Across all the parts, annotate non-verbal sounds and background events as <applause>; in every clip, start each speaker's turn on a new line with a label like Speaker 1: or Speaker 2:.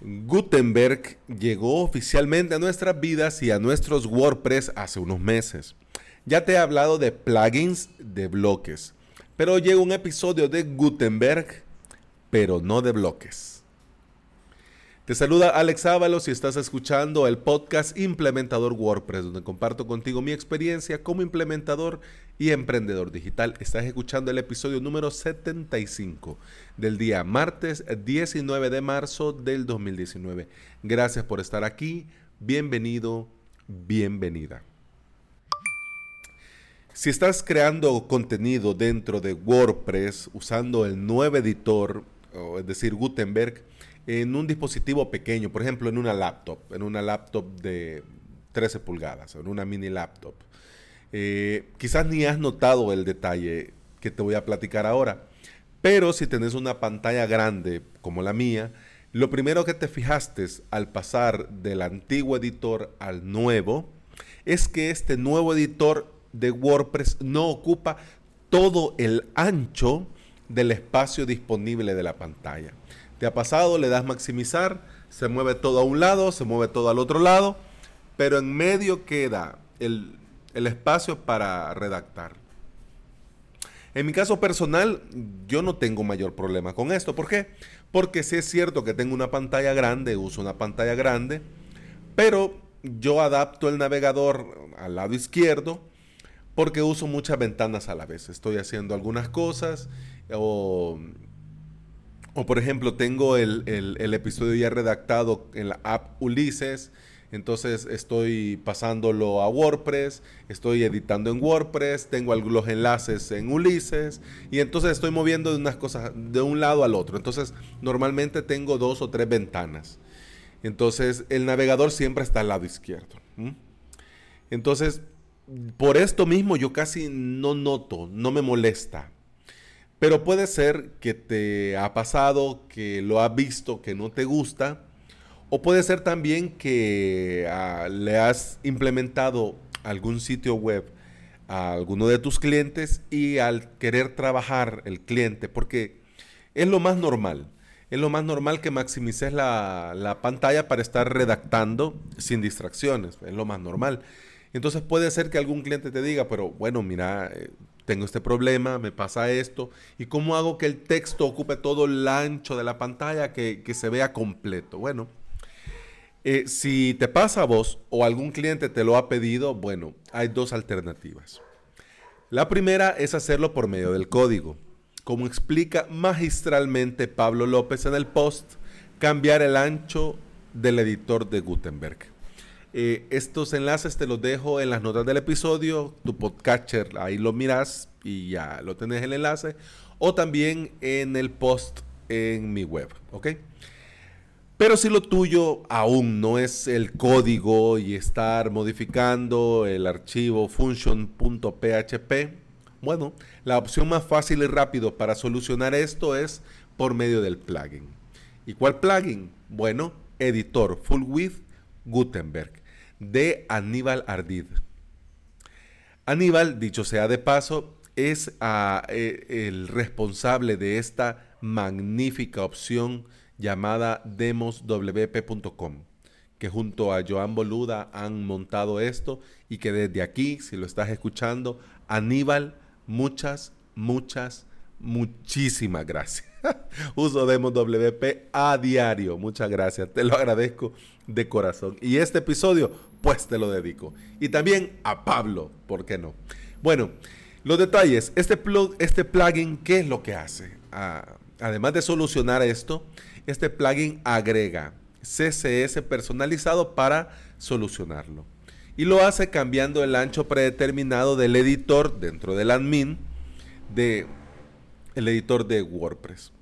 Speaker 1: Gutenberg llegó oficialmente a nuestras vidas y a nuestros WordPress hace unos meses. Ya te he hablado de plugins de bloques, pero llega un episodio de Gutenberg, pero no de bloques. Te saluda Alex Ábalos y estás escuchando el podcast Implementador WordPress, donde comparto contigo mi experiencia como implementador y emprendedor digital. Estás escuchando el episodio número 75 del día martes 19 de marzo del 2019. Gracias por estar aquí. Bienvenido, bienvenida. Si estás creando contenido dentro de WordPress usando el nuevo editor, es decir, Gutenberg, en un dispositivo pequeño, por ejemplo, en una laptop, en una laptop de 13 pulgadas, en una mini laptop. Eh, quizás ni has notado el detalle que te voy a platicar ahora, pero si tenés una pantalla grande como la mía, lo primero que te fijaste al pasar del antiguo editor al nuevo es que este nuevo editor de WordPress no ocupa todo el ancho del espacio disponible de la pantalla. ¿Te ha pasado? Le das maximizar, se mueve todo a un lado, se mueve todo al otro lado, pero en medio queda el, espacio para redactar. En mi caso personal, yo no tengo mayor problema con esto. ¿Por qué? Porque sí es cierto que tengo una pantalla grande, uso una pantalla grande, pero yo adapto el navegador al lado izquierdo porque uso muchas ventanas a la vez. Estoy haciendo algunas cosas o o por ejemplo, tengo el, episodio ya redactado en la app Ulises, entonces estoy pasándolo a WordPress, estoy editando en WordPress, tengo los enlaces en Ulises y entonces estoy moviendo de unas cosas de un lado al otro. Entonces normalmente tengo dos o tres ventanas. Entonces el navegador siempre está al lado izquierdo. Entonces, por esto mismo yo casi no noto, no me molesta pero puede ser que te ha pasado, que lo has visto, que no te gusta. O puede ser también que ah, le has implementado algún sitio web a alguno de tus clientes y al querer trabajar el cliente, porque es lo más normal. Es lo más normal que maximices la, la pantalla para estar redactando sin distracciones. Es lo más normal. Entonces puede ser que algún cliente te diga, pero bueno, mira, eh, tengo este problema, me pasa esto, y cómo hago que el texto ocupe todo el ancho de la pantalla, que, se vea completo. Bueno, eh, si te pasa a vos o algún cliente te lo ha pedido, bueno, hay dos alternativas. La primera es hacerlo por medio del código. Como explica magistralmente Pablo López en el post, cambiar el ancho del editor de Gutenberg. Eh, estos enlaces te los dejo en las notas del episodio, tu podcatcher, ahí lo miras y ya lo tenés el enlace, o también en el post en mi web, ¿ok? Pero si lo tuyo aún no es el código y estar modificando el archivo function.php, bueno, la opción más fácil y rápido para solucionar esto es por medio del plugin. ¿Y cuál plugin? Bueno, editor Full Width Gutenberg de Aníbal Ardid. Aníbal, dicho sea de paso, es ah, eh, el responsable de esta magnífica opción llamada demoswp.com, que junto a Joan Boluda han montado esto y que desde aquí, si lo estás escuchando, Aníbal, muchas, muchas, muchísimas gracias. <laughs> Uso DemosWP a diario. Muchas gracias. Te lo agradezco de corazón. Y este episodio, pues te lo dedico. Y también a Pablo, ¿por qué no? Bueno, los detalles. Este, este plugin, ¿qué es lo que hace? Ah, además de solucionar esto, este plugin agrega CSS personalizado para solucionarlo. Y lo hace cambiando el ancho predeterminado del editor dentro del admin de el editor de WordPress.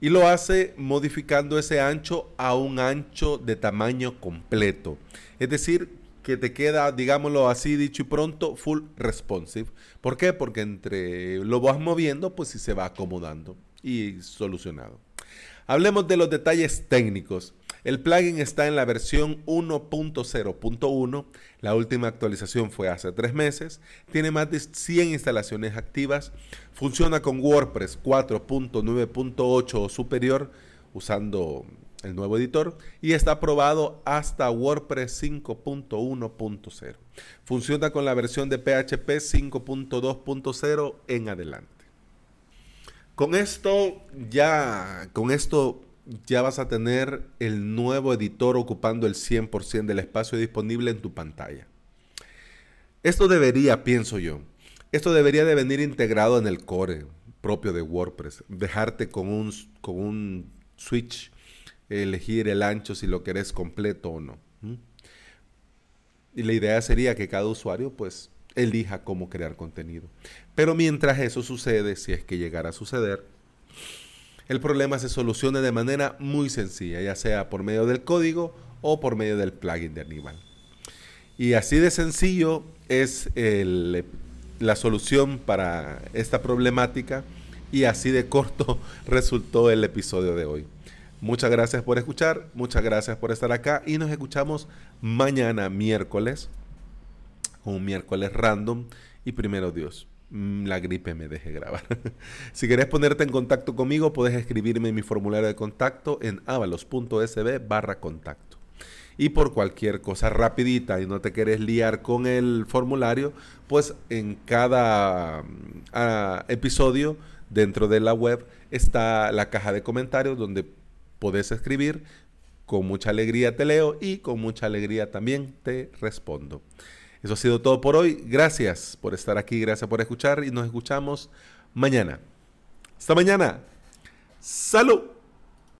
Speaker 1: Y lo hace modificando ese ancho a un ancho de tamaño completo. Es decir, que te queda, digámoslo así, dicho y pronto, full responsive. ¿Por qué? Porque entre lo vas moviendo, pues sí se va acomodando y solucionado. Hablemos de los detalles técnicos. El plugin está en la versión 1.0.1. La última actualización fue hace tres meses. Tiene más de 100 instalaciones activas. Funciona con WordPress 4.9.8 o superior usando el nuevo editor, y está aprobado hasta WordPress 5.1.0. Funciona con la versión de PHP 5.2.0 en adelante. Con esto ya, con esto ya vas a tener el nuevo editor ocupando el 100% del espacio disponible en tu pantalla. Esto debería, pienso yo, esto debería de venir integrado en el core propio de WordPress. Dejarte con un, con un switch, elegir el ancho si lo querés completo o no. Y la idea sería que cada usuario pues elija cómo crear contenido. Pero mientras eso sucede, si es que llegara a suceder, el problema se soluciona de manera muy sencilla, ya sea por medio del código o por medio del plugin de Animal. Y así de sencillo es la solución para esta problemática y así de corto <laughs> resultó el episodio de hoy. Muchas gracias por escuchar, muchas gracias por estar acá y nos escuchamos mañana miércoles, un miércoles random y primero Dios. Mm, la gripe me deje grabar. <laughs> si querés ponerte en contacto conmigo, puedes escribirme en mi formulario de contacto en avalos.sb barra contacto y por cualquier cosa rapidita y no te quieres liar con el formulario, pues en cada ah, episodio dentro de la web está la caja de comentarios donde podés escribir. Con mucha alegría te leo y con mucha alegría también te respondo. Eso ha sido todo por hoy. Gracias por estar aquí, gracias por escuchar y nos escuchamos mañana. Hasta mañana. Salud.